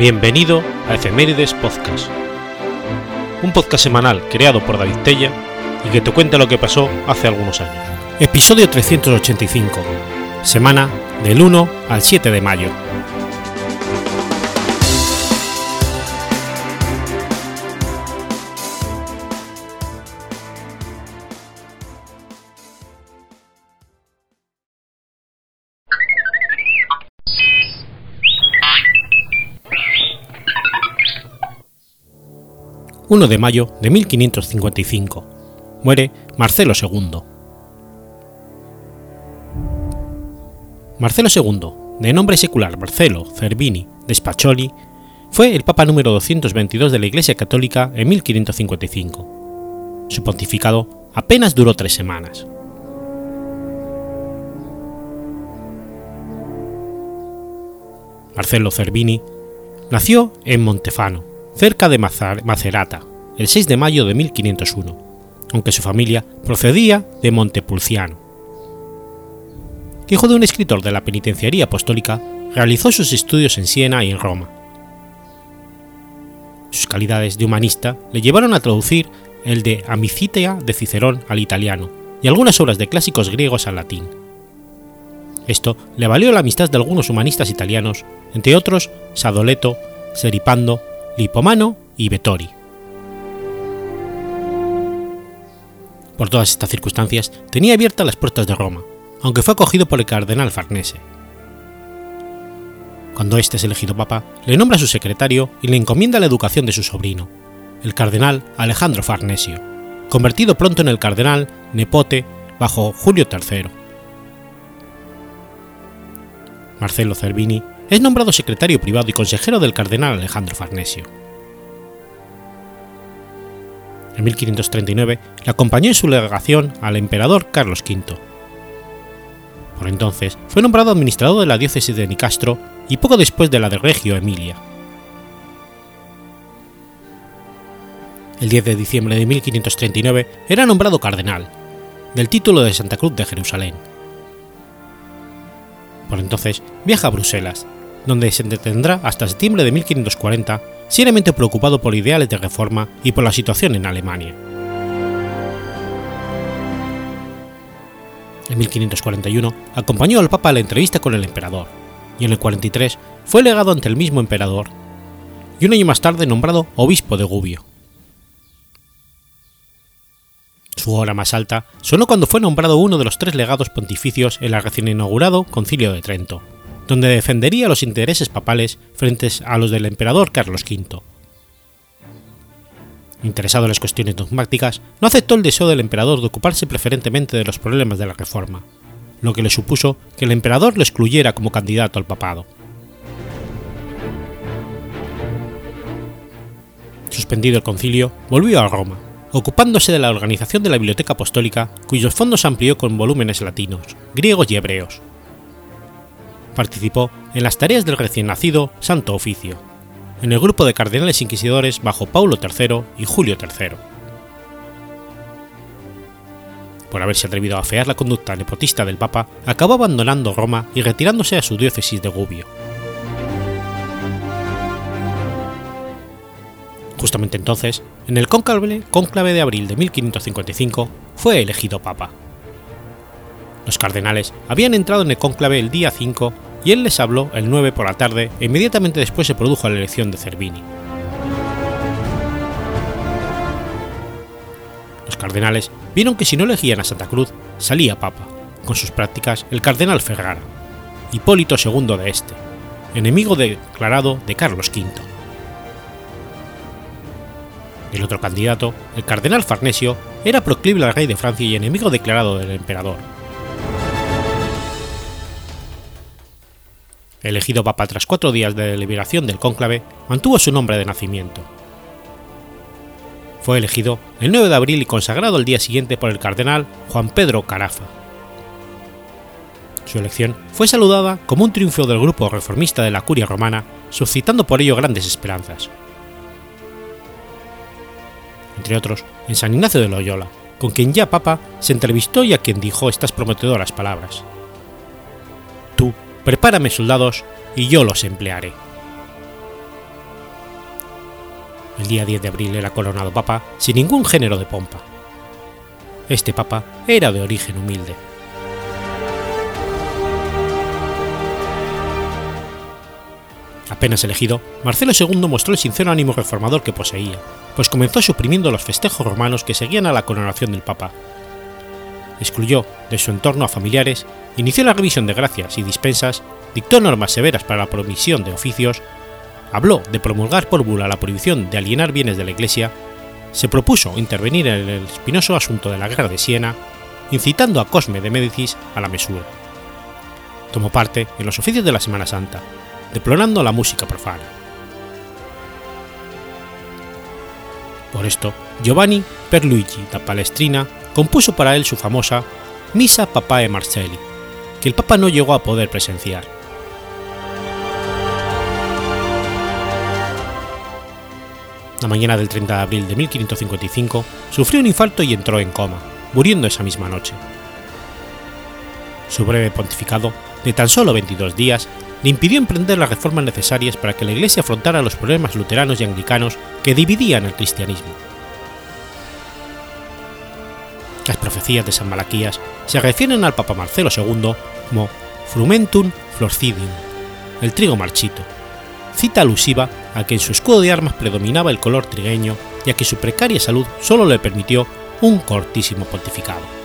Bienvenido a Efemérides Podcast, un podcast semanal creado por David Tella y que te cuenta lo que pasó hace algunos años. Episodio 385, semana del 1 al 7 de mayo. 1 de mayo de 1555. Muere Marcelo II. Marcelo II, de nombre secular Marcelo Cervini de Spaccioli, fue el Papa número 222 de la Iglesia Católica en 1555. Su pontificado apenas duró tres semanas. Marcelo Cervini nació en Montefano, cerca de Macerata, el 6 de mayo de 1501, aunque su familia procedía de Montepulciano. Hijo de un escritor de la penitenciaría apostólica, realizó sus estudios en Siena y en Roma. Sus calidades de humanista le llevaron a traducir el de Amicitia de Cicerón al italiano y algunas obras de clásicos griegos al latín. Esto le valió la amistad de algunos humanistas italianos, entre otros Sadoleto, Seripando Lipomano y Vettori. Por todas estas circunstancias, tenía abiertas las puertas de Roma, aunque fue acogido por el cardenal Farnese. Cuando éste es elegido papa, le nombra su secretario y le encomienda la educación de su sobrino, el cardenal Alejandro Farnesio, convertido pronto en el cardenal Nepote bajo Julio III. Marcelo Cervini es nombrado secretario privado y consejero del cardenal Alejandro Farnesio. En 1539 le acompañó en su legación al emperador Carlos V. Por entonces fue nombrado administrador de la diócesis de Nicastro y poco después de la de Regio Emilia. El 10 de diciembre de 1539 era nombrado cardenal, del título de Santa Cruz de Jerusalén. Por entonces viaja a Bruselas, donde se detendrá hasta septiembre de 1540, seriamente preocupado por ideales de reforma y por la situación en Alemania. En 1541 acompañó al Papa a la entrevista con el emperador, y en el 43 fue legado ante el mismo emperador, y un año más tarde nombrado obispo de Gubbio. Su hora más alta sonó cuando fue nombrado uno de los tres legados pontificios en el recién inaugurado Concilio de Trento, donde defendería los intereses papales frente a los del emperador Carlos V. Interesado en las cuestiones dogmáticas, no aceptó el deseo del emperador de ocuparse preferentemente de los problemas de la reforma, lo que le supuso que el emperador lo excluyera como candidato al papado. Suspendido el concilio, volvió a Roma, ocupándose de la organización de la Biblioteca Apostólica, cuyos fondos amplió con volúmenes latinos, griegos y hebreos, participó en las tareas del recién nacido Santo Oficio, en el grupo de cardenales inquisidores bajo Paulo III y Julio III. Por haberse atrevido a afear la conducta nepotista del Papa, acabó abandonando Roma y retirándose a su diócesis de Gubbio. Justamente entonces, en el cónclave, de abril de 1555, fue elegido papa. Los cardenales habían entrado en el cónclave el día 5 y él les habló el 9 por la tarde e inmediatamente después se produjo la elección de Cervini. Los cardenales vieron que si no elegían a Santa Cruz, salía papa, con sus prácticas el cardenal Ferrara, Hipólito II de este, enemigo declarado de Carlos V. El otro candidato, el cardenal Farnesio, era proclive al rey de Francia y enemigo declarado del emperador, elegido papa tras cuatro días de deliberación del cónclave, mantuvo su nombre de nacimiento. Fue elegido el 9 de abril y consagrado el día siguiente por el cardenal Juan Pedro Carafa. Su elección fue saludada como un triunfo del grupo reformista de la curia romana, suscitando por ello grandes esperanzas. Entre otros, en San Ignacio de Loyola, con quien ya Papa se entrevistó y a quien dijo estas prometedoras palabras. Tú prepárame soldados y yo los emplearé. El día 10 de abril era coronado Papa sin ningún género de pompa. Este Papa era de origen humilde Apenas elegido, Marcelo II mostró el sincero ánimo reformador que poseía, pues comenzó suprimiendo los festejos romanos que seguían a la coronación del Papa. Excluyó de su entorno a familiares, inició la revisión de gracias y dispensas, dictó normas severas para la promisión de oficios, habló de promulgar por bula la prohibición de alienar bienes de la Iglesia, se propuso intervenir en el espinoso asunto de la guerra de Siena, incitando a Cosme de Médicis a la mesura. Tomó parte en los oficios de la Semana Santa, deplorando la música profana. Por esto, Giovanni Perluigi da Palestrina compuso para él su famosa Misa Papae Marcelli, que el Papa no llegó a poder presenciar. La mañana del 30 de abril de 1555 sufrió un infarto y entró en coma, muriendo esa misma noche. Su breve pontificado, de tan solo 22 días, le impidió emprender las reformas necesarias para que la Iglesia afrontara los problemas luteranos y anglicanos que dividían el cristianismo. Las profecías de San Malaquías se refieren al Papa Marcelo II como frumentum florcidium, el trigo marchito, cita alusiva a que en su escudo de armas predominaba el color trigueño y a que su precaria salud solo le permitió un cortísimo pontificado.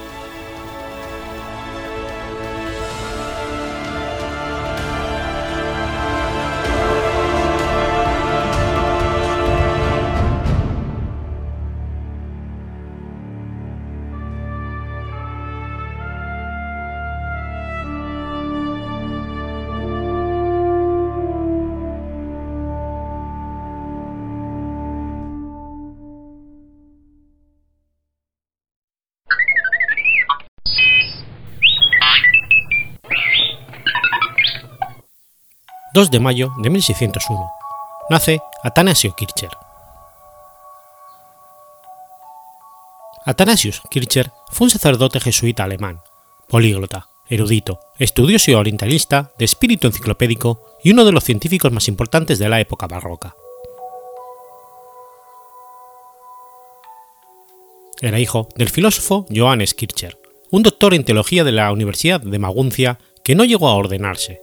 2 de mayo de 1601, nace Atanasio Kircher. Atanasius Kircher fue un sacerdote jesuita alemán, políglota, erudito, estudioso y orientalista de espíritu enciclopédico y uno de los científicos más importantes de la época barroca. Era hijo del filósofo Johannes Kircher, un doctor en teología de la Universidad de Maguncia que no llegó a ordenarse,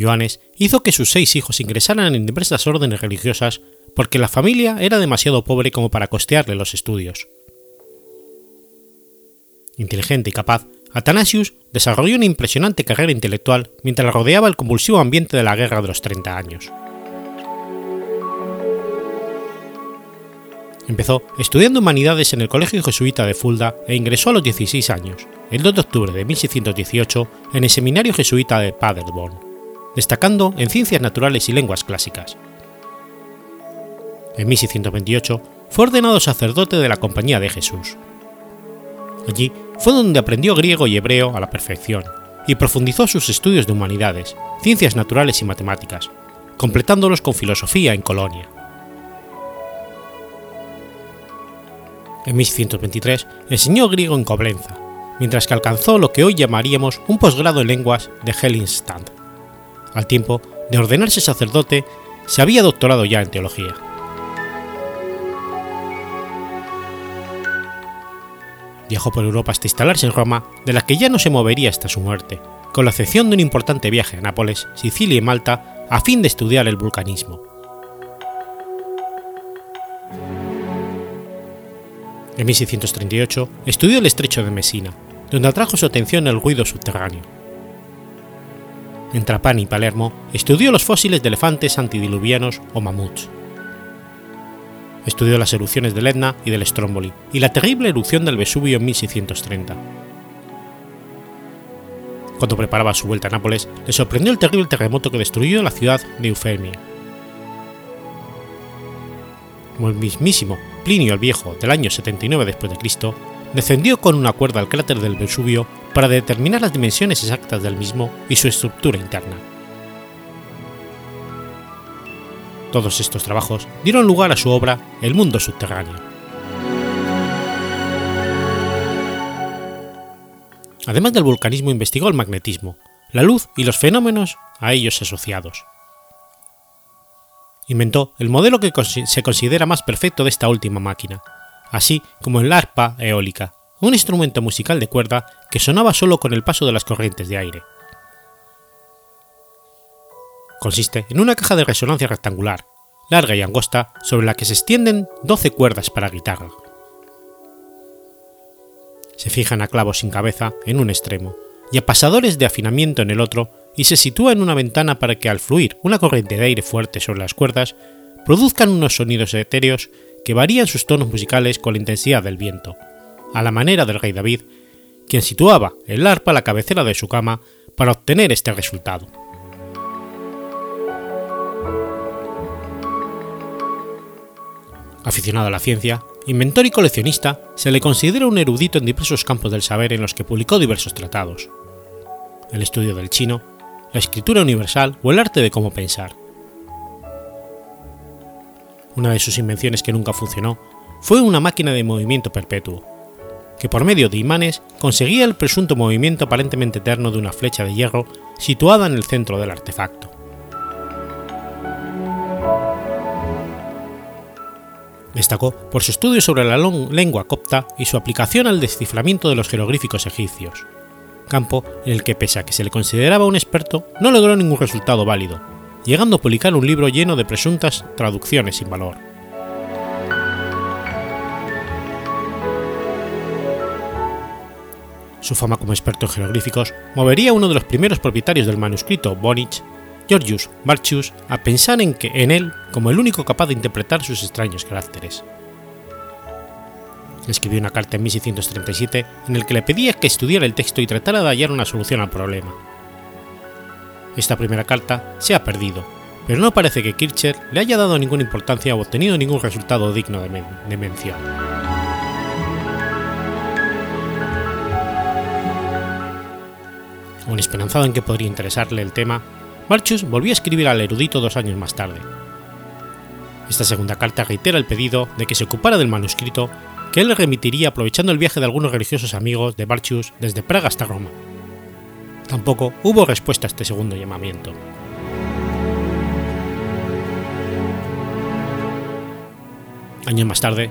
Johannes hizo que sus seis hijos ingresaran en diversas órdenes religiosas porque la familia era demasiado pobre como para costearle los estudios. Inteligente y capaz, Athanasius desarrolló una impresionante carrera intelectual mientras rodeaba el convulsivo ambiente de la guerra de los 30 años. Empezó estudiando humanidades en el Colegio Jesuita de Fulda e ingresó a los 16 años, el 2 de octubre de 1618, en el Seminario Jesuita de Paderborn destacando en ciencias naturales y lenguas clásicas. En 1628 fue ordenado sacerdote de la Compañía de Jesús. Allí fue donde aprendió griego y hebreo a la perfección y profundizó sus estudios de humanidades, ciencias naturales y matemáticas, completándolos con filosofía en Colonia. En 1623 enseñó griego en Coblenza, mientras que alcanzó lo que hoy llamaríamos un posgrado en lenguas de Hellenstadt al tiempo de ordenarse sacerdote, se había doctorado ya en teología. Viajó por Europa hasta instalarse en Roma, de la que ya no se movería hasta su muerte, con la excepción de un importante viaje a Nápoles, Sicilia y Malta a fin de estudiar el vulcanismo. En 1638 estudió el estrecho de Messina, donde atrajo su atención el ruido subterráneo en Trapani y Palermo, estudió los fósiles de elefantes antidiluvianos o mamuts. Estudió las erupciones del Etna y del Stromboli y la terrible erupción del Vesubio en 1630. Cuando preparaba su vuelta a Nápoles, le sorprendió el terrible terremoto que destruyó la ciudad de Eufemia. Como el mismísimo Plinio el Viejo del año 79 después de Cristo, descendió con una cuerda al cráter del Vesubio para determinar las dimensiones exactas del mismo y su estructura interna. Todos estos trabajos dieron lugar a su obra El mundo subterráneo. Además del vulcanismo investigó el magnetismo, la luz y los fenómenos a ellos asociados. inventó el modelo que se considera más perfecto de esta última máquina, así como el arpa eólica, un instrumento musical de cuerda que sonaba solo con el paso de las corrientes de aire. Consiste en una caja de resonancia rectangular, larga y angosta, sobre la que se extienden 12 cuerdas para guitarra. Se fijan a clavos sin cabeza en un extremo y a pasadores de afinamiento en el otro y se sitúa en una ventana para que al fluir una corriente de aire fuerte sobre las cuerdas produzcan unos sonidos etéreos que varían sus tonos musicales con la intensidad del viento, a la manera del rey David, quien situaba el arpa a la cabecera de su cama para obtener este resultado. Aficionado a la ciencia, inventor y coleccionista, se le considera un erudito en diversos campos del saber en los que publicó diversos tratados. El estudio del chino, la escritura universal o el arte de cómo pensar. Una de sus invenciones que nunca funcionó fue una máquina de movimiento perpetuo, que por medio de imanes conseguía el presunto movimiento aparentemente eterno de una flecha de hierro situada en el centro del artefacto. Destacó por su estudio sobre la lengua copta y su aplicación al desciframiento de los jeroglíficos egipcios, campo en el que pese a que se le consideraba un experto, no logró ningún resultado válido, llegando a publicar un libro lleno de presuntas traducciones sin valor. Su fama como experto en jeroglíficos movería a uno de los primeros propietarios del manuscrito Bonich, Georgius Marchius, a pensar en, que, en él como el único capaz de interpretar sus extraños caracteres escribió una carta en 1637 en el que le pedía que estudiara el texto y tratara de hallar una solución al problema. Esta primera carta se ha perdido, pero no parece que Kircher le haya dado ninguna importancia o obtenido ningún resultado digno de, de mención. Aún esperanzado en que podría interesarle el tema, Marchus volvió a escribir al erudito dos años más tarde. Esta segunda carta reitera el pedido de que se ocupara del manuscrito que él le remitiría aprovechando el viaje de algunos religiosos amigos de Barchus desde Praga hasta Roma. Tampoco hubo respuesta a este segundo llamamiento. Años más tarde,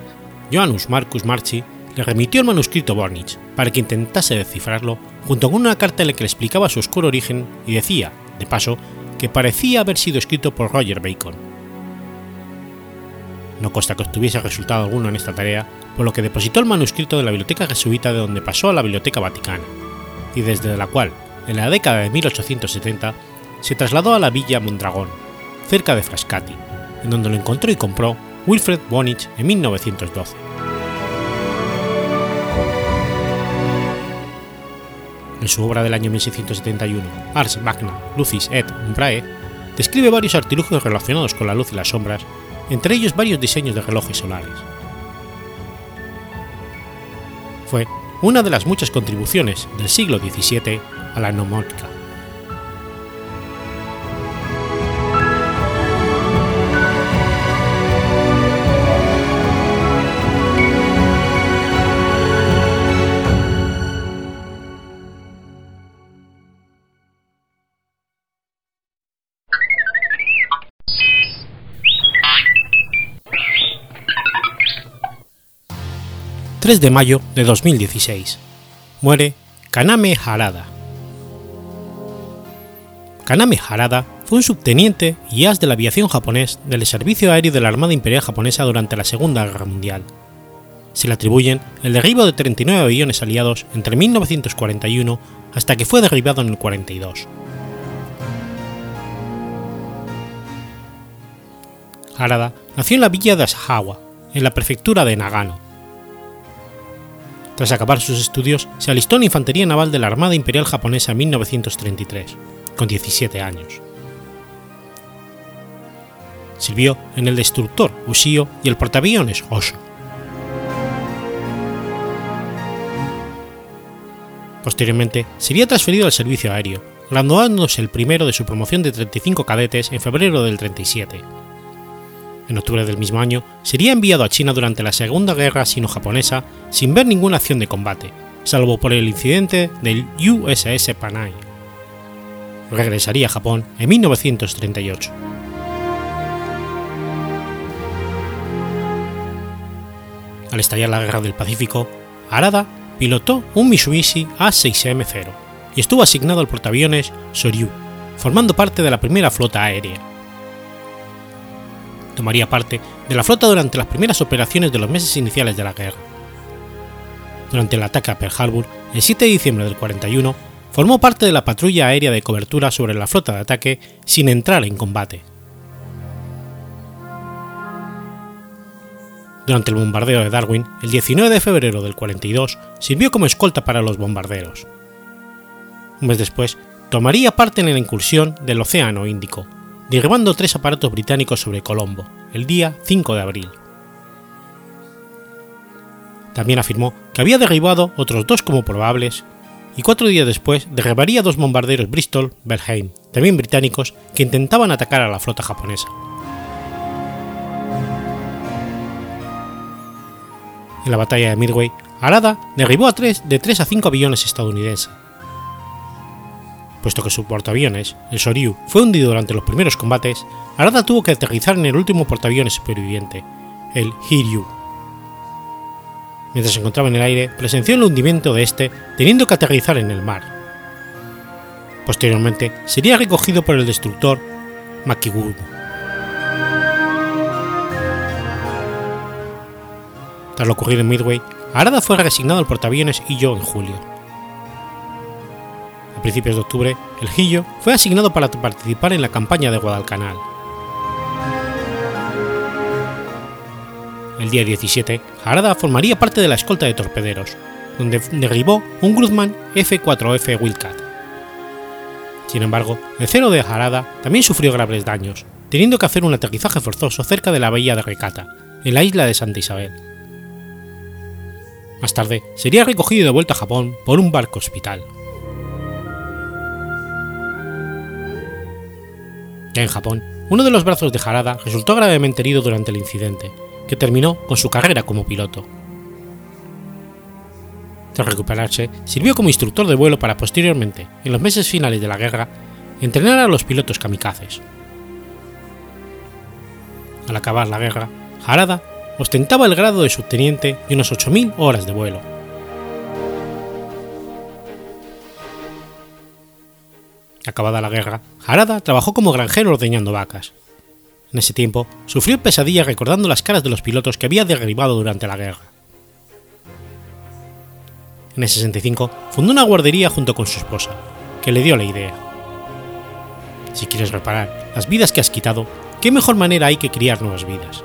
Johannes Marcus Marchi le remitió el manuscrito Bornich para que intentase descifrarlo junto con una carta en la que le explicaba su oscuro origen y decía, de paso, que parecía haber sido escrito por Roger Bacon. No consta que obtuviese resultado alguno en esta tarea, por lo que depositó el manuscrito de la Biblioteca Jesuita de donde pasó a la Biblioteca Vaticana, y desde la cual, en la década de 1870, se trasladó a la Villa Mondragón, cerca de Frascati, en donde lo encontró y compró Wilfred Bonich en 1912. En su obra del año 1671, Ars Magna Lucis et Umbrae, describe varios artilugios relacionados con la luz y las sombras, entre ellos varios diseños de relojes solares fue una de las muchas contribuciones del siglo XVII a la nomótica. 3 de mayo de 2016. Muere Kaname Harada. Kaname Harada fue un subteniente y as de la aviación japonés del Servicio Aéreo de la Armada Imperial Japonesa durante la Segunda Guerra Mundial. Se le atribuyen el derribo de 39 aviones aliados entre 1941 hasta que fue derribado en el 42. Harada nació en la villa de Asahawa, en la prefectura de Nagano, tras acabar sus estudios, se alistó en la Infantería Naval de la Armada Imperial Japonesa en 1933, con 17 años. Sirvió en el destructor Ushio y el portaaviones Osho. Posteriormente, sería transferido al servicio aéreo, graduándose el primero de su promoción de 35 cadetes en febrero del 37 en octubre del mismo año, sería enviado a China durante la Segunda Guerra Sino-Japonesa sin ver ninguna acción de combate, salvo por el incidente del USS Panay regresaría a Japón en 1938. Al estallar la Guerra del Pacífico, Arada pilotó un Mitsubishi A6M0 y estuvo asignado al portaaviones Soryu, formando parte de la primera flota aérea. Tomaría parte de la flota durante las primeras operaciones de los meses iniciales de la guerra. Durante el ataque a Pearl Harbor, el 7 de diciembre del 41, formó parte de la patrulla aérea de cobertura sobre la flota de ataque sin entrar en combate. Durante el bombardeo de Darwin, el 19 de febrero del 42, sirvió como escolta para los bombarderos. Un mes después, tomaría parte en la incursión del Océano Índico, derribando tres aparatos británicos sobre Colombo, el día 5 de abril. También afirmó que había derribado otros dos como probables y cuatro días después derribaría dos bombarderos Bristol Belheim, también británicos, que intentaban atacar a la flota japonesa. En la batalla de Midway, Arada derribó a tres, de 3 a 5 aviones estadounidenses. Puesto que su portaaviones, el Soryu, fue hundido durante los primeros combates, Arada tuvo que aterrizar en el último portaaviones superviviente, el Hiryu. Mientras se encontraba en el aire, presenció el hundimiento de este, teniendo que aterrizar en el mar. Posteriormente, sería recogido por el destructor Makigumo. Tras lo ocurrido en Midway, Arada fue reasignado al portaaviones Hiyo en julio. A principios de octubre, el Hiyo fue asignado para participar en la campaña de Guadalcanal. El día 17, Harada formaría parte de la escolta de torpederos, donde derribó un Grumman F-4F Wildcat. Sin embargo, el cero de Harada también sufrió graves daños, teniendo que hacer un aterrizaje forzoso cerca de la bahía de Recata, en la isla de Santa Isabel. Más tarde, sería recogido de vuelta a Japón por un barco hospital. Ya en Japón, uno de los brazos de Harada resultó gravemente herido durante el incidente, que terminó con su carrera como piloto. Tras recuperarse, sirvió como instructor de vuelo para posteriormente, en los meses finales de la guerra, entrenar a los pilotos kamikazes. Al acabar la guerra, Harada ostentaba el grado de subteniente y unas 8.000 horas de vuelo. Acabada la guerra, Harada trabajó como granjero ordeñando vacas. En ese tiempo, sufrió pesadillas recordando las caras de los pilotos que había derribado durante la guerra. En el 65 fundó una guardería junto con su esposa, que le dio la idea. Si quieres reparar las vidas que has quitado, ¿qué mejor manera hay que criar nuevas vidas?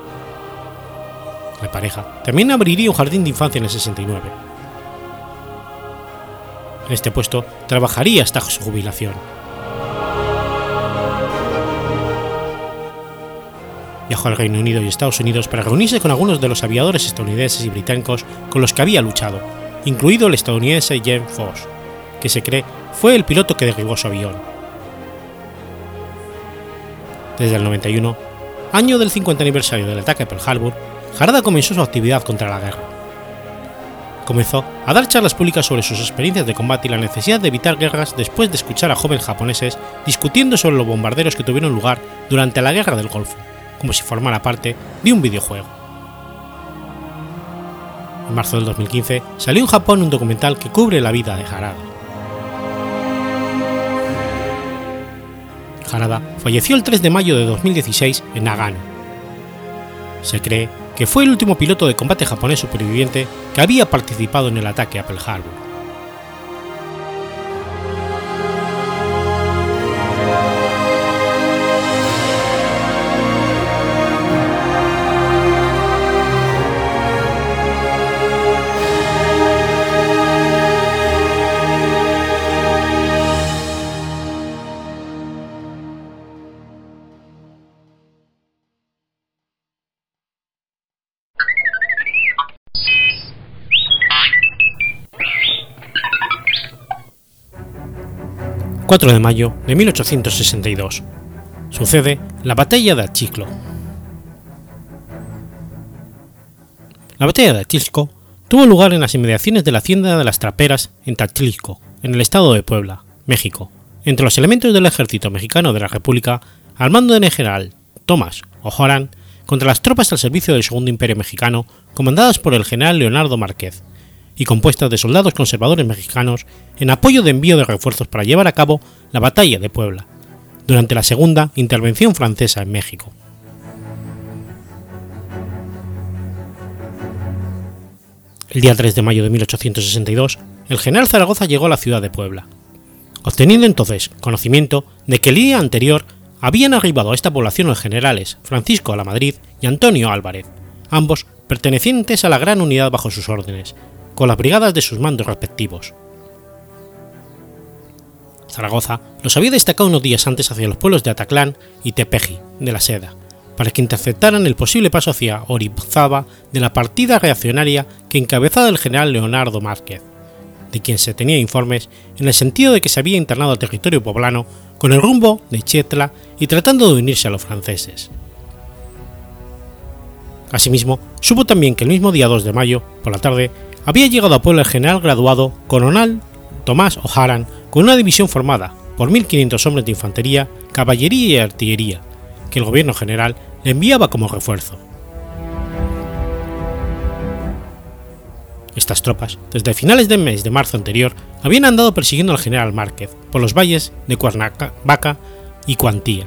La pareja también abriría un jardín de infancia en el 69. En este puesto trabajaría hasta su jubilación. Viajó al Reino Unido y Estados Unidos para reunirse con algunos de los aviadores estadounidenses y británicos con los que había luchado, incluido el estadounidense James Foss, que se cree fue el piloto que derribó su avión. Desde el 91, año del 50 aniversario del ataque a Pearl Harbor, Harada comenzó su actividad contra la guerra. Comenzó a dar charlas públicas sobre sus experiencias de combate y la necesidad de evitar guerras después de escuchar a jóvenes japoneses discutiendo sobre los bombarderos que tuvieron lugar durante la Guerra del Golfo, como si formara parte de un videojuego. En marzo del 2015 salió en Japón un documental que cubre la vida de Harada. Harada falleció el 3 de mayo de 2016 en Nagano. Se cree que fue el último piloto de combate japonés superviviente que había participado en el ataque a Pearl Harbor. 4 de mayo de 1862. Sucede la batalla de Achiclo. La batalla de Achilco tuvo lugar en las inmediaciones de la hacienda de las Traperas en Tachilco, en el estado de Puebla, México, entre los elementos del ejército mexicano de la República, al mando del general Thomas O'Horan, contra las tropas al servicio del Segundo Imperio Mexicano, comandadas por el general Leonardo Márquez, y compuestas de soldados conservadores mexicanos en apoyo de envío de refuerzos para llevar a cabo la Batalla de Puebla, durante la Segunda Intervención Francesa en México. El día 3 de mayo de 1862, el general Zaragoza llegó a la ciudad de Puebla, obteniendo entonces conocimiento de que el día anterior habían arribado a esta población los generales Francisco a la Madrid y Antonio Álvarez, ambos pertenecientes a la gran unidad bajo sus órdenes, con las brigadas de sus mandos respectivos. Zaragoza los había destacado unos días antes hacia los pueblos de Ataclán y Tepeji, de la Seda, para que interceptaran el posible paso hacia Orizaba de la partida reaccionaria que encabezaba el general Leonardo Márquez, de quien se tenía informes en el sentido de que se había internado al territorio poblano con el rumbo de Chetla y tratando de unirse a los franceses. Asimismo, supo también que el mismo día 2 de mayo, por la tarde, había llegado a Puebla el general graduado coronel Tomás O'Haran con una división formada por 1.500 hombres de infantería, caballería y artillería, que el gobierno general le enviaba como refuerzo. Estas tropas, desde finales del mes de marzo anterior, habían andado persiguiendo al general Márquez por los valles de Cuernavaca y Cuantía.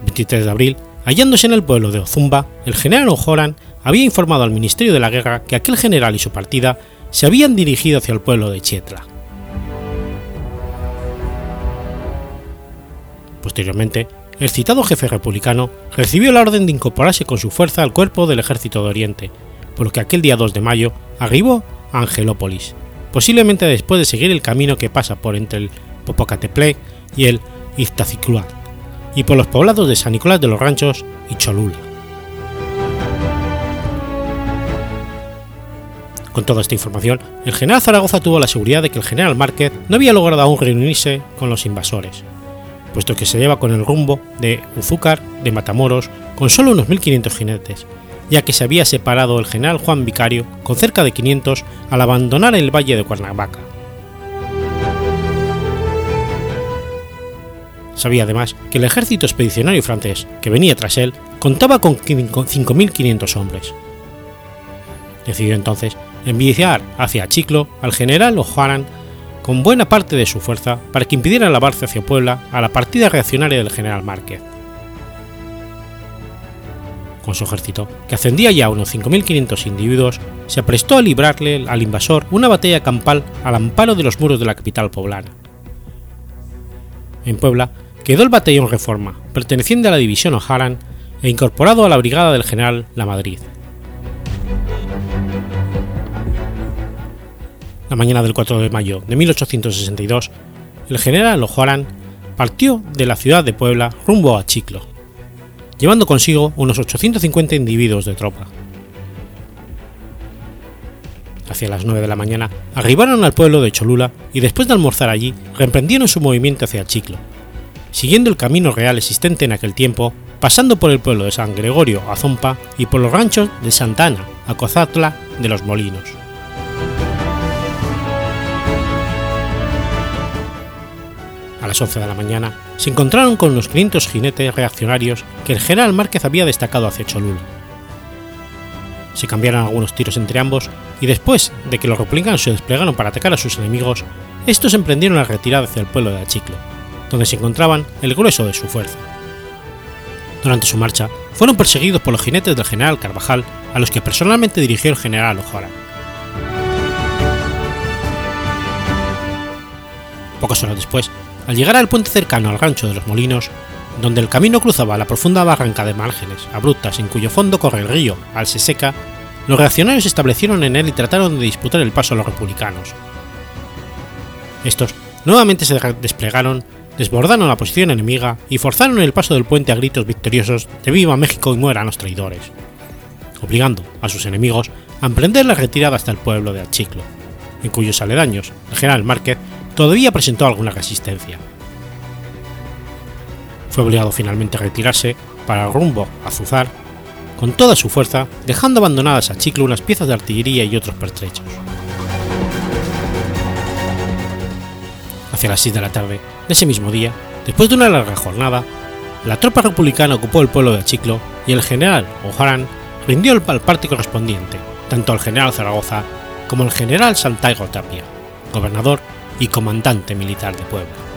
El 23 de abril, hallándose en el pueblo de Ozumba, el general O'Horan había informado al Ministerio de la Guerra que aquel general y su partida se habían dirigido hacia el pueblo de Chietla. Posteriormente, el citado jefe republicano recibió la orden de incorporarse con su fuerza al cuerpo del ejército de Oriente, por lo que aquel día 2 de mayo arribó a Angelópolis, posiblemente después de seguir el camino que pasa por entre el Popocateple y el Iztaccíhuatl, y por los poblados de San Nicolás de los Ranchos y Cholula. Con toda esta información, el general Zaragoza tuvo la seguridad de que el general Márquez no había logrado aún reunirse con los invasores, puesto que se lleva con el rumbo de Uzúcar de Matamoros con solo unos 1.500 jinetes, ya que se había separado el general Juan Vicario con cerca de 500 al abandonar el valle de Cuernavaca. Sabía además que el ejército expedicionario francés que venía tras él contaba con 5.500 hombres. Decidió entonces enviar hacia Chiclo al general O'Haran con buena parte de su fuerza para que impidiera el avance hacia Puebla a la partida reaccionaria del general Márquez con su ejército, que ascendía ya a unos 5.500 individuos, se aprestó a librarle al invasor una batalla campal al amparo de los muros de la capital poblana. En Puebla quedó el batallón Reforma, perteneciente a la división O'Haran e incorporado a la brigada del general La Madrid. La mañana del 4 de mayo de 1862, el general O'Haran partió de la ciudad de Puebla rumbo a Chiclo, llevando consigo unos 850 individuos de tropa. Hacia las 9 de la mañana arribaron al pueblo de Cholula y después de almorzar allí reemprendieron su movimiento hacia Chiclo, siguiendo el camino real existente en aquel tiempo, pasando por el pueblo de San Gregorio a Zompa y por los ranchos de Santa Ana a Cozatla de los Molinos. A las 11 de la mañana se encontraron con los 500 jinetes reaccionarios que el general Márquez había destacado hacia Cholula. Se cambiaron algunos tiros entre ambos y después de que los republicanos se desplegaron para atacar a sus enemigos, estos emprendieron la retirada hacia el pueblo de Achiclo, donde se encontraban el grueso de su fuerza. Durante su marcha, fueron perseguidos por los jinetes del general Carvajal, a los que personalmente dirigió el general O'Hara. Pocas horas después, al llegar al puente cercano al rancho de los molinos, donde el camino cruzaba la profunda barranca de márgenes abruptas en cuyo fondo corre el río Alseseca, los reaccionarios se establecieron en él y trataron de disputar el paso a los republicanos. Estos nuevamente se desplegaron, desbordaron la posición enemiga y forzaron el paso del puente a gritos victoriosos de Viva México y mueran los traidores, obligando a sus enemigos a emprender la retirada hasta el pueblo de Achiclo, en cuyos aledaños el general Márquez todavía presentó alguna resistencia. Fue obligado finalmente a retirarse para rumbo a Zuzar con toda su fuerza, dejando abandonadas a Chiclo unas piezas de artillería y otros pertrechos. Hacia las 6 de la tarde de ese mismo día, después de una larga jornada, la tropa republicana ocupó el pueblo de Chiclo y el general O'Haran rindió el parte correspondiente, tanto al general Zaragoza como al general Santiago Tapia, gobernador y comandante militar de Puebla.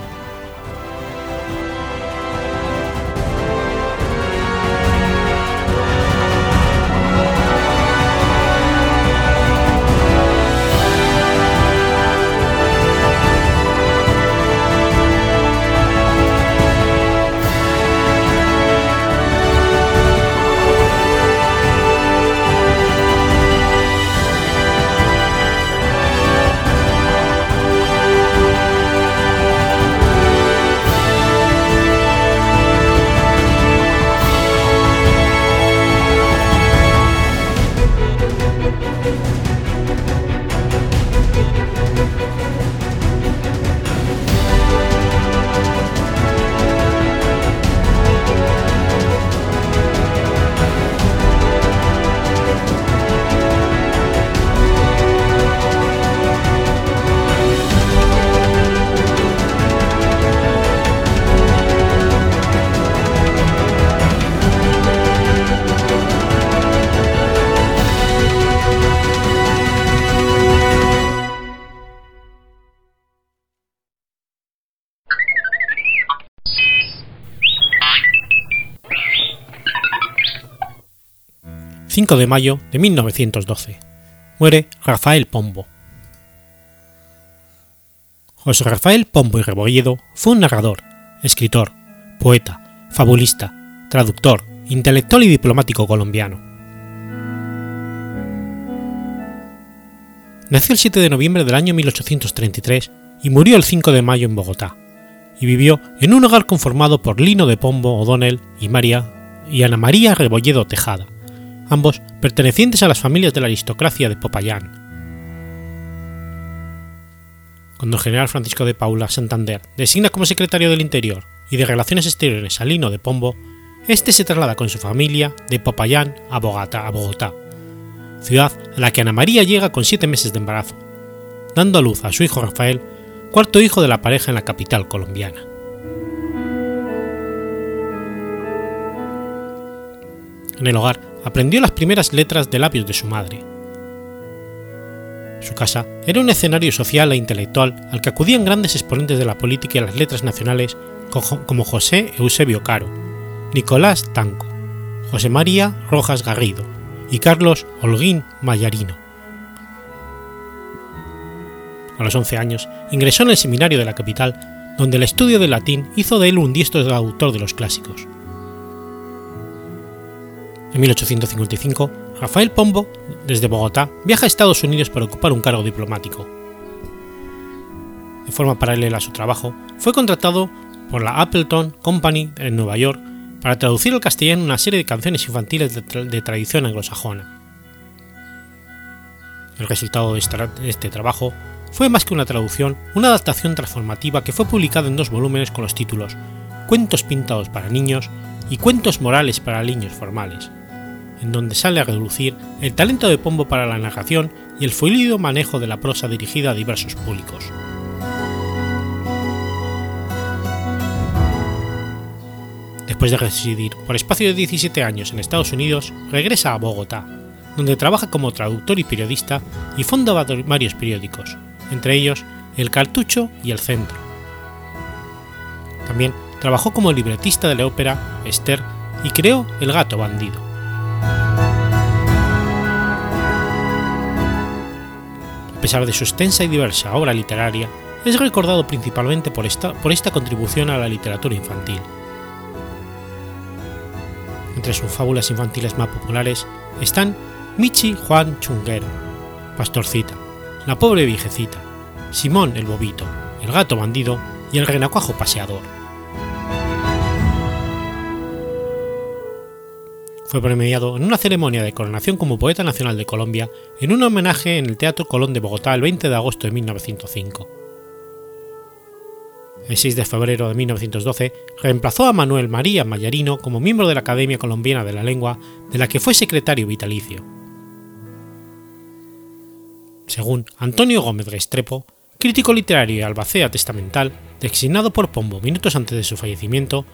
5 de mayo de 1912. Muere Rafael Pombo. José Rafael Pombo y Rebolledo fue un narrador, escritor, poeta, fabulista, traductor, intelectual y diplomático colombiano. Nació el 7 de noviembre del año 1833 y murió el 5 de mayo en Bogotá, y vivió en un hogar conformado por Lino de Pombo O'Donnell y María y Ana María Rebolledo Tejada, ambos pertenecientes a las familias de la aristocracia de Popayán. Cuando el general Francisco de Paula Santander designa como secretario del Interior y de Relaciones Exteriores a Lino de Pombo, este se traslada con su familia de Popayán a Bogotá, a Bogotá, ciudad a la que Ana María llega con siete meses de embarazo, dando a luz a su hijo Rafael, cuarto hijo de la pareja en la capital colombiana. En el hogar aprendió las primeras letras de labios de su madre. Su casa era un escenario social e intelectual al que acudían grandes exponentes de la política y las letras nacionales como José Eusebio Caro, Nicolás Tanco, José María Rojas Garrido y Carlos Holguín Mayarino. A los 11 años ingresó en el seminario de la capital, donde el estudio del latín hizo de él un diestro autor de los clásicos. En 1855, Rafael Pombo, desde Bogotá, viaja a Estados Unidos para ocupar un cargo diplomático. De forma paralela a su trabajo, fue contratado por la Appleton Company en Nueva York para traducir al castellano una serie de canciones infantiles de, tradición anglosajona. El resultado de este trabajo fue más que una traducción, una adaptación transformativa que fue publicada en dos volúmenes con los títulos Cuentos pintados para niños y Cuentos morales para niños formales, en donde sale a reducir el talento de Pombo para la narración y el fluido manejo de la prosa dirigida a diversos públicos. Después de residir por espacio de 17 años en Estados Unidos, regresa a Bogotá, donde trabaja como traductor y periodista y funda varios periódicos, entre ellos El Cartucho y El Centro. También trabajó como libretista de la ópera Esther y creó El Gato Bandido. Pesar de su extensa y diversa obra literaria, es recordado principalmente por esta, por esta contribución a la literatura infantil. Entre sus fábulas infantiles más populares están Michi Juan Chunguero, Pastorcita, La pobre viejecita, Simón el bobito, El gato bandido y El renacuajo paseador. Fue premiado en una ceremonia de coronación como Poeta Nacional de Colombia en un homenaje en el Teatro Colón de Bogotá el 20 de agosto de 1905. El 6 de febrero de 1912 reemplazó a Manuel María Mayarino como miembro de la Academia Colombiana de la Lengua, de la que fue secretario vitalicio. Según Antonio Gómez Restrepo, crítico literario y albacea testamental, designado por Pombo minutos antes de su fallecimiento,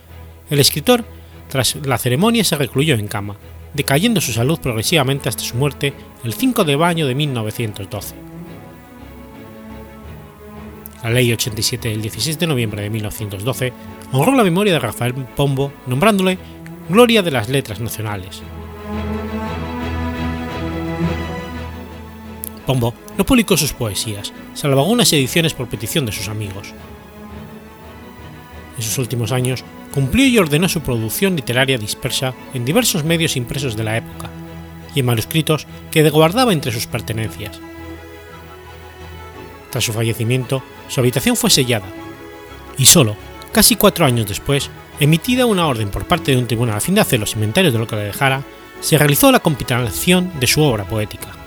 el escritor tras la ceremonia se recluyó en cama, decayendo su salud progresivamente hasta su muerte el 5 de mayo de 1912. La Ley 87 del 16 de noviembre de 1912 honró la memoria de Rafael Pombo nombrándole Gloria de las Letras Nacionales. Pombo no publicó sus poesías, salvo algunas ediciones por petición de sus amigos. En sus últimos años cumplió y ordenó su producción literaria dispersa en diversos medios impresos de la época y en manuscritos que guardaba entre sus pertenencias. Tras su fallecimiento, su habitación fue sellada y solo, casi cuatro años después, emitida una orden por parte de un tribunal a fin de hacer los inventarios de lo que le dejara, se realizó la compilación de su obra poética.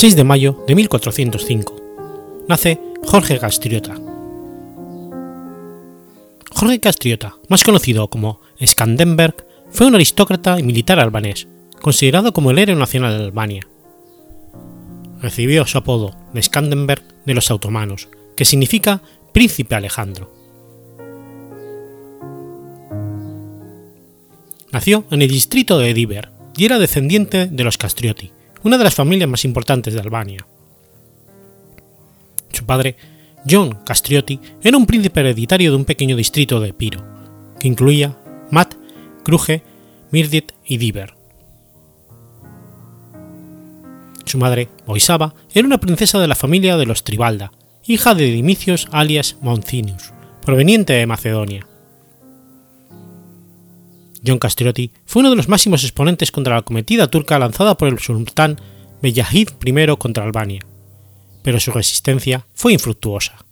6 de mayo de 1405. Nace Jorge Castriota. Jorge Castriota, más conocido como Skandenberg, fue un aristócrata y militar albanés, considerado como el héroe nacional de Albania. Recibió su apodo de Skandenberg de los otomanos, que significa Príncipe Alejandro. Nació en el distrito de Ediver y era descendiente de los Castrioti, una de las familias más importantes de Albania. Su padre, John Castriotti, era un príncipe hereditario de un pequeño distrito de Epiro, que incluía Mat, Kruge, Mirdit y Diver. Su madre, Oisaba, era una princesa de la familia de los Tribalda, hija de Dimicios alias Moncinius, proveniente de Macedonia. John Castriotti fue uno de los máximos exponentes contra la cometida turca lanzada por el sultán Beyazid I contra Albania, pero su resistencia fue infructuosa.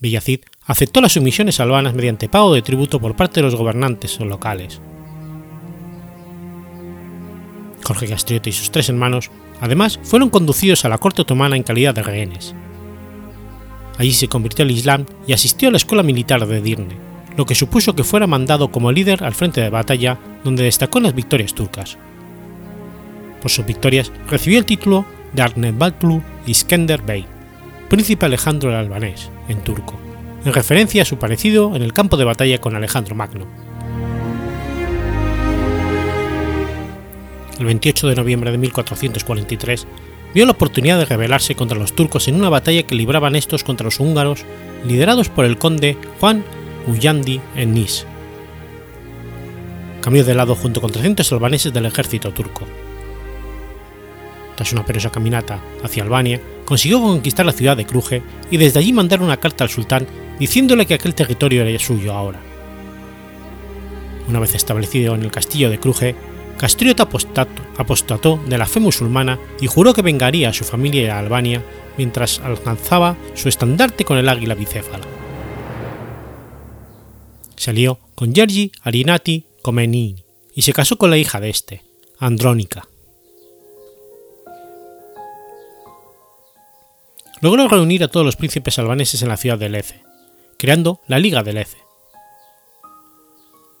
Beyazid aceptó las sumisiones albanas mediante pago de tributo por parte de los gobernantes locales. Jorge Castriotti y sus tres hermanos, además, fueron conducidos a la corte otomana en calidad de rehenes. Allí se convirtió al Islam y asistió a la escuela militar de Edirne, lo que supuso que fuera mandado como líder al frente de batalla, donde destacó en las victorias turcas. Por sus victorias recibió el título de Arnebatlu Iskender Bey, príncipe Alejandro el Albanés, en turco, en referencia a su parecido en el campo de batalla con Alejandro Magno. El 28 de noviembre de 1443 vio la oportunidad de rebelarse contra los turcos en una batalla que libraban estos contra los húngaros, liderados por el conde Juan Uyandi en Nis. Cambió de lado junto con 300 albaneses del ejército turco. Tras una penosa caminata hacia Albania, consiguió conquistar la ciudad de Cruje y desde allí mandar una carta al sultán diciéndole que aquel territorio era suyo ahora. Una vez establecido en el castillo de Cruje, Castriota apostató de la fe musulmana y juró que vengaría a su familia y a Albania mientras alcanzaba su estandarte con el águila bicéfala salió con Gergi Arinati Comenini y se casó con la hija de este, Andrónica. Logró reunir a todos los príncipes albaneses en la ciudad de Lece, creando la Liga de Lece.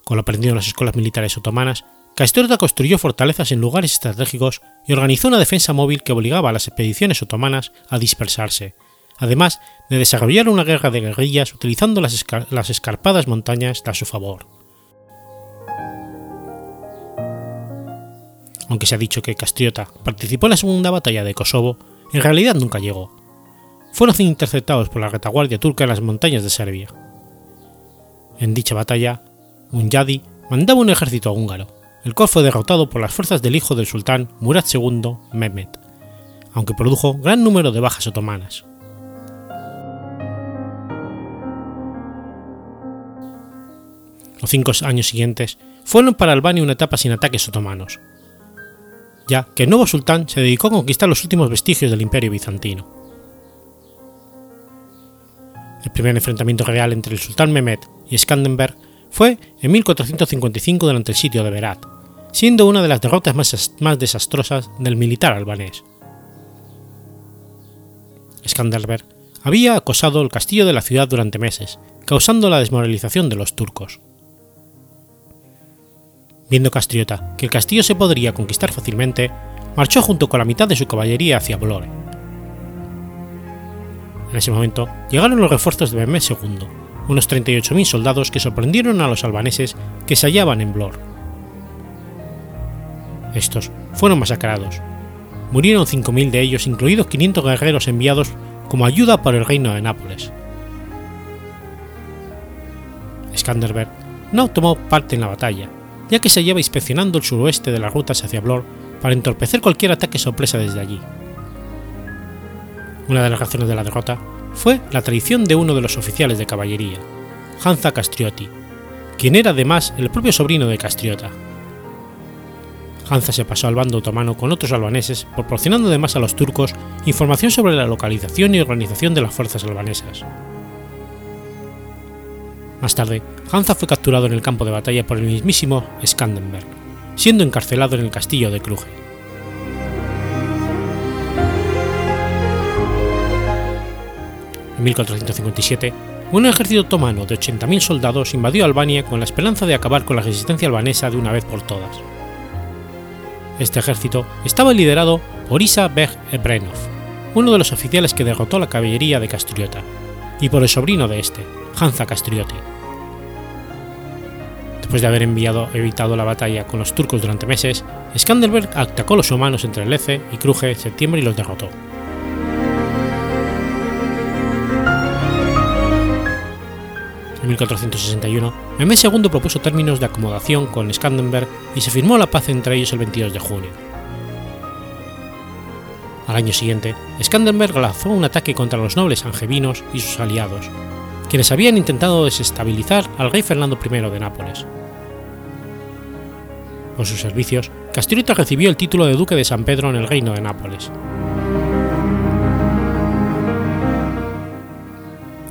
Con lo aprendido en las escuelas militares otomanas, Castriota construyó fortalezas en lugares estratégicos y organizó una defensa móvil que obligaba a las expediciones otomanas a dispersarse además de desarrollar una guerra de guerrillas utilizando las, escarpadas montañas a su favor. Aunque se ha dicho que Castriota participó en la segunda batalla de Kosovo, en realidad nunca llegó. Fueron interceptados por la retaguardia turca en las montañas de Serbia. En dicha batalla, Munyadi mandaba un ejército húngaro, el cual fue derrotado por las fuerzas del hijo del sultán Murad II, Mehmet, aunque produjo gran número de bajas otomanas. Los cinco años siguientes fueron para Albania una etapa sin ataques otomanos, ya que el nuevo sultán se dedicó a conquistar los últimos vestigios del imperio bizantino. El primer enfrentamiento real entre el sultán Mehmet y Skandenberg fue en 1455 durante el sitio de Berat, siendo una de las derrotas más, más desastrosas del militar albanés. Skanderberg había acosado el castillo de la ciudad durante meses, causando la desmoralización de los turcos. Viendo Castriota que el castillo se podría conquistar fácilmente, marchó junto con la mitad de su caballería hacia Vlore. En ese momento llegaron los refuerzos de Mehmed II, unos 38.000 soldados que sorprendieron a los albaneses que se hallaban en Vlor. Estos fueron masacrados. Murieron 5.000 de ellos, incluidos 500 guerreros enviados como ayuda por el reino de Nápoles. Skanderberg no tomó parte en la batalla, ya que se hallaba inspeccionando el suroeste de las rutas hacia Blor para entorpecer cualquier ataque sorpresa desde allí. Una de las razones de la derrota fue la traición de uno de los oficiales de caballería, Hansa Castrioti, quien era además el propio sobrino de Castriota. Hansa se pasó al bando otomano con otros albaneses, proporcionando además a los turcos información sobre la localización y organización de las fuerzas albanesas. Más tarde, Hansa fue capturado en el campo de batalla por el mismísimo Skandenberg, siendo encarcelado en el castillo de Kruge. En 1457, un ejército otomano de 80.000 soldados invadió Albania con la esperanza de acabar con la resistencia albanesa de una vez por todas. Este ejército estaba liderado por Isa Beg Ebrenov, uno de los oficiales que derrotó la caballería de Castriota, y por el sobrino de este, Hansa Castrioti. Después de haber enviado, evitado la batalla con los turcos durante meses, Skanderberg atacó a los humanos entre Lece y Kruge en septiembre y los derrotó. En 1461, Mehmed II propuso términos de acomodación con Skanderberg y se firmó la paz entre ellos el 22 de junio. Al año siguiente, Skanderberg lanzó un ataque contra los nobles angevinos y sus aliados, quienes habían intentado desestabilizar al rey Fernando I de Nápoles. Por sus servicios, Castriota recibió el título de duque de San Pedro en el reino de Nápoles.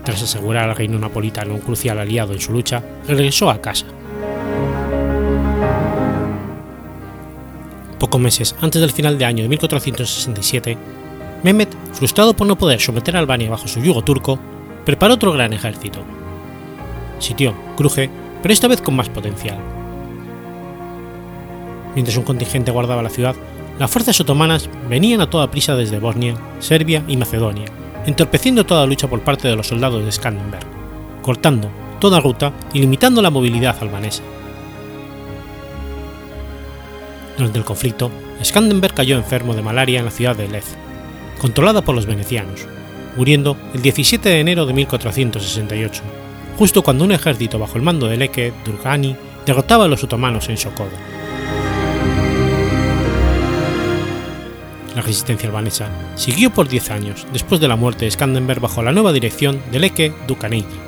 Tras asegurar al reino napolitano un crucial aliado en su lucha, regresó a casa. Pocos meses antes del final de año de 1467, Mehmet, frustrado por no poder someter a Albania bajo su yugo turco, preparó otro gran ejército. Sitió Kruge, pero esta vez con más potencial. Mientras un contingente guardaba la ciudad, las fuerzas otomanas venían a toda prisa desde Bosnia, Serbia y Macedonia, entorpeciendo toda lucha por parte de los soldados de Skandenberg, cortando toda ruta y limitando la movilidad albanesa. Durante el conflicto, Skandenberg cayó enfermo de malaria en la ciudad de Lez, controlada por los venecianos, muriendo el 17 de enero de 1468, justo cuando un ejército bajo el mando de Leke Durgani derrotaba a los otomanos en Sokoda. La resistencia albanesa siguió por 10 años después de la muerte de Skandenberg bajo la nueva dirección de Leke Dukaneji.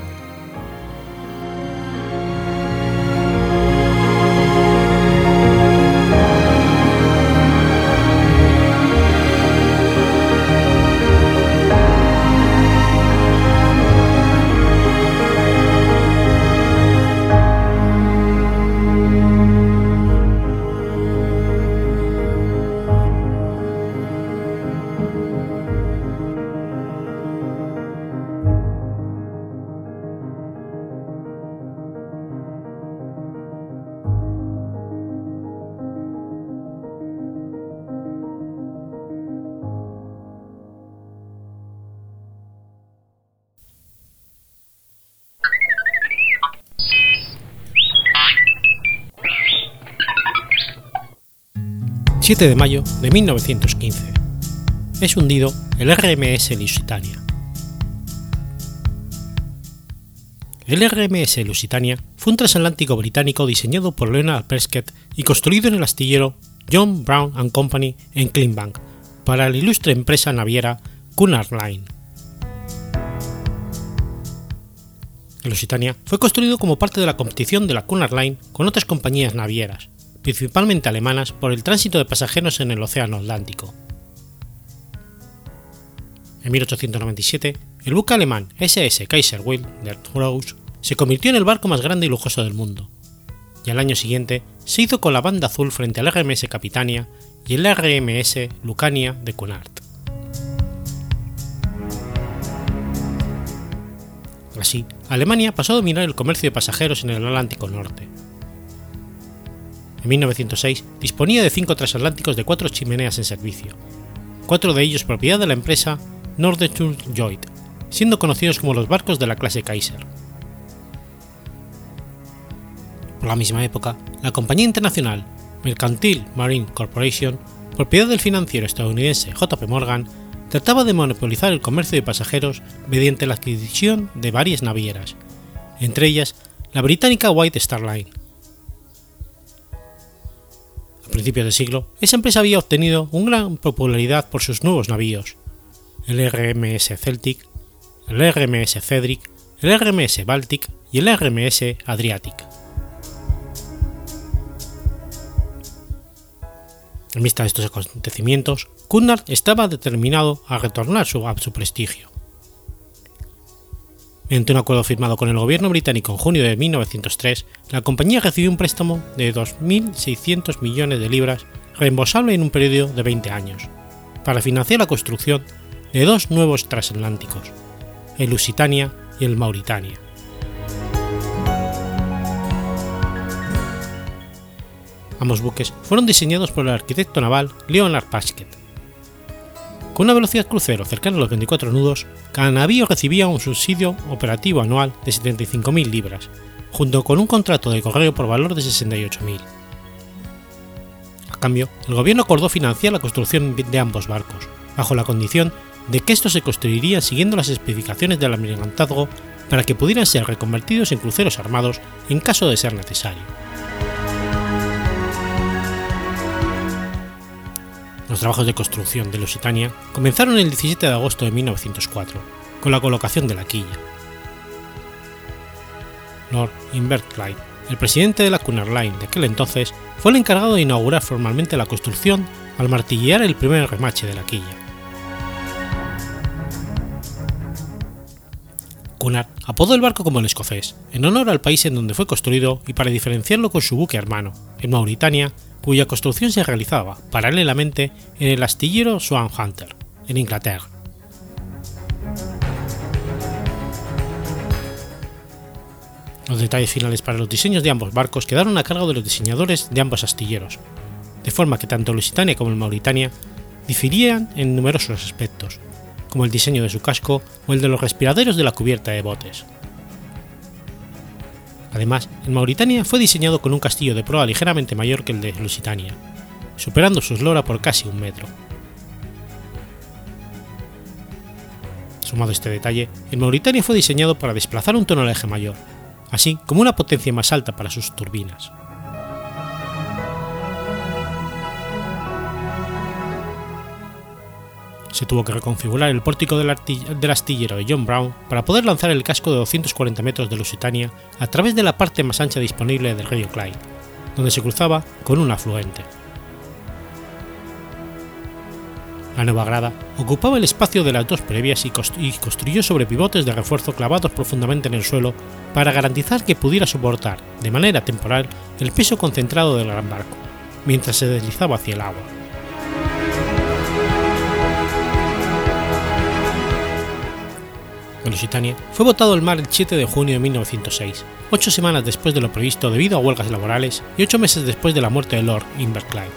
...7 de mayo de 1915... es hundido el RMS Lusitania. El RMS Lusitania fue un transatlántico británico diseñado por Leonard Prescott y construido en el astillero John Brown and Company en Cleanbank para la ilustre empresa naviera Cunard Line. El Lusitania fue construido como parte de la competición de la Cunard Line con otras compañías navieras, principalmente alemanas, por el tránsito de pasajeros en el Océano Atlántico. En 1897, el buque alemán SS Kaiser Wilhelm der se convirtió en el barco más grande y lujoso del mundo, y al año siguiente se hizo con la banda azul frente al RMS Capitania y el RMS Lucania de Cunard. Así, Alemania pasó a dominar el comercio de pasajeros en el Atlántico Norte. En 1906 disponía de cinco transatlánticos de cuatro chimeneas en servicio, cuatro de ellos propiedad de la empresa Norddeutsche Lloyd, siendo conocidos como los barcos de la clase Kaiser. Por la misma época, la compañía internacional Mercantile Marine Corporation, propiedad del financiero estadounidense JP Morgan, trataba de monopolizar el comercio de pasajeros mediante la adquisición de varias navieras, entre ellas la británica White Star Line. Principios de siglo, esa empresa había obtenido una gran popularidad por sus nuevos navíos, el RMS Celtic, el RMS Cedric, el RMS Baltic y el RMS Adriatic. En vista de estos acontecimientos, Cunard estaba determinado a retornar a su prestigio. Mediante un acuerdo firmado con el gobierno británico en junio de 1903, la compañía recibió un préstamo de 2.600 millones de libras reembolsable en un periodo de 20 años, para financiar la construcción de dos nuevos transatlánticos, el Lusitania y el Mauritania. Ambos buques fueron diseñados por el arquitecto naval Leonard Pasquet. Con una velocidad crucero cercana a los 24 nudos, cada navío recibía un subsidio operativo anual de 75.000 libras, junto con un contrato de correo por valor de 68.000. A cambio, el gobierno acordó financiar la construcción de ambos barcos, bajo la condición de que estos se construirían siguiendo las especificaciones del almirantazgo para que pudieran ser reconvertidos en cruceros armados en caso de ser necesario. Los trabajos de construcción de Lusitania comenzaron el 17 de agosto de 1904, con la colocación de la quilla. Lord Inverclyde, el presidente de la Cunard Line de aquel entonces, fue el encargado de inaugurar formalmente la construcción al martillear el primer remache de la quilla. Cunard apodó el barco como el escocés, en honor al país en donde fue construido y para diferenciarlo con su buque hermano, en Mauritania, cuya construcción se realizaba paralelamente en el astillero Swan Hunter, en Inglaterra. Los detalles finales para los diseños de ambos barcos quedaron a cargo de los diseñadores de ambos astilleros, de forma que tanto Lusitania como el Mauritania difirían en numerosos aspectos, como el diseño de su casco o el de los respiraderos de la cubierta de botes. Además, el Mauritania fue diseñado con un castillo de proa ligeramente mayor que el de Lusitania, superando su eslora por casi un metro. Sumado este detalle, el Mauritania fue diseñado para desplazar un tonelaje mayor, así como una potencia más alta para sus turbinas. Se tuvo que reconfigurar el pórtico del, astillero de John Brown para poder lanzar el casco de 240 metros de Lusitania a través de la parte más ancha disponible del río Clyde, donde se cruzaba con un afluente. La nueva grada ocupaba el espacio de las dos previas y, construyó sobre pivotes de refuerzo clavados profundamente en el suelo para garantizar que pudiera soportar, de manera temporal, el peso concentrado del gran barco, mientras se deslizaba hacia el agua. Lusitania fue botado al mar el 7 de junio de 1906, ocho semanas después de lo previsto debido a huelgas laborales y ocho meses después de la muerte de Lord Inverclyde.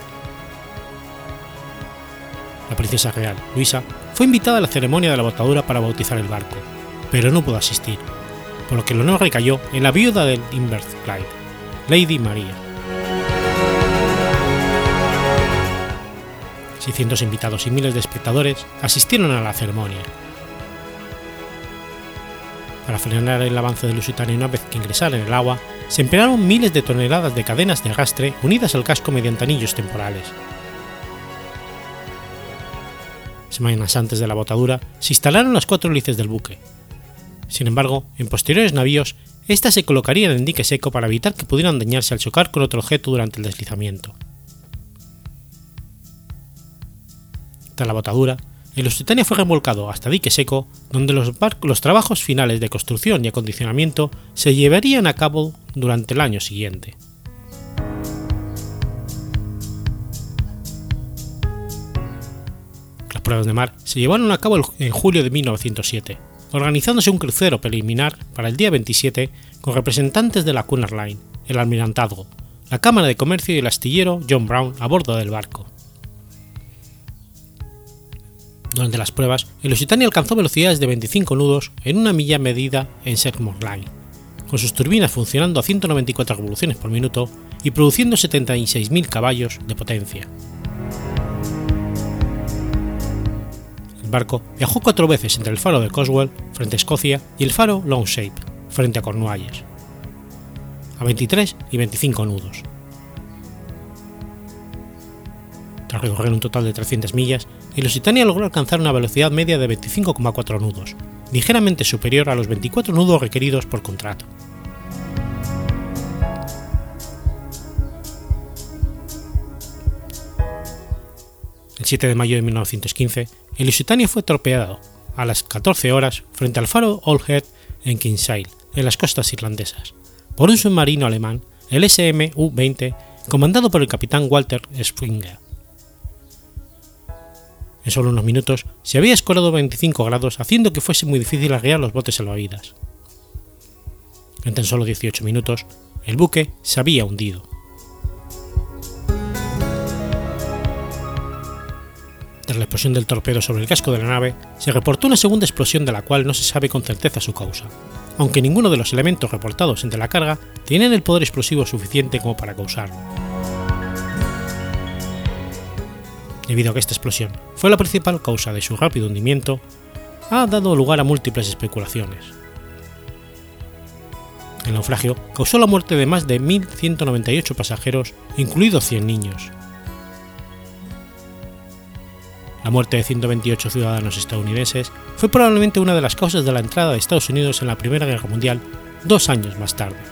La princesa real, Luisa, fue invitada a la ceremonia de la botadura para bautizar el barco, pero no pudo asistir, por lo que el honor recayó en la viuda de Inverclyde, Lady Maria. 600 invitados y miles de espectadores asistieron a la ceremonia. Para frenar el avance del Lusitania una vez que ingresara en el agua, se emplearon miles de toneladas de cadenas de arrastre unidas al casco mediante anillos temporales. Semanas antes de la botadura, se instalaron las cuatro hélices del buque. Sin embargo, en posteriores navíos, estas se colocarían en dique seco para evitar que pudieran dañarse al chocar con otro objeto durante el deslizamiento. Tras la botadura, el Lusitania fue remolcado hasta dique seco, donde los, trabajos finales de construcción y acondicionamiento se llevarían a cabo durante el año siguiente. Las pruebas de mar se llevaron a cabo en julio de 1907, organizándose un crucero preliminar para el día 27 con representantes de la Cunard Line, el Almirantazgo, la Cámara de Comercio y el astillero John Brown a bordo del barco. Durante las pruebas, el Lusitania alcanzó velocidades de 25 nudos en una milla medida en Sedgmoor Line, con sus turbinas funcionando a 194 revoluciones por minuto y produciendo 76.000 caballos de potencia. El barco viajó cuatro veces entre el faro de Coswell, frente a Escocia, y el faro Longshape, frente a Cornualles, a 23 y 25 nudos. Tras recorrer un total de 300 millas, el Lusitania logró alcanzar una velocidad media de 25,4 nudos, ligeramente superior a los 24 nudos requeridos por contrato. El 7 de mayo de 1915, el Lusitania fue torpeado a las 14 horas frente al faro Old Head en Kinsale, en las costas irlandesas, por un submarino alemán, el SMU-20, comandado por el capitán Walter Springer. En solo unos minutos se había escolado 25 grados, haciendo que fuese muy difícil arriar los botes salvavidas. En tan solo 18 minutos, el buque se había hundido. Tras la explosión del torpedo sobre el casco de la nave, se reportó una segunda explosión de la cual no se sabe con certeza su causa, aunque ninguno de los elementos reportados entre la carga tenían el poder explosivo suficiente como para causarlo. Debido a que esta explosión fue la principal causa de su rápido hundimiento, ha dado lugar a múltiples especulaciones. El naufragio causó la muerte de más de 1.198 pasajeros, incluidos 100 niños. La muerte de 128 ciudadanos estadounidenses fue probablemente una de las causas de la entrada de Estados Unidos en la Primera Guerra Mundial dos años más tarde.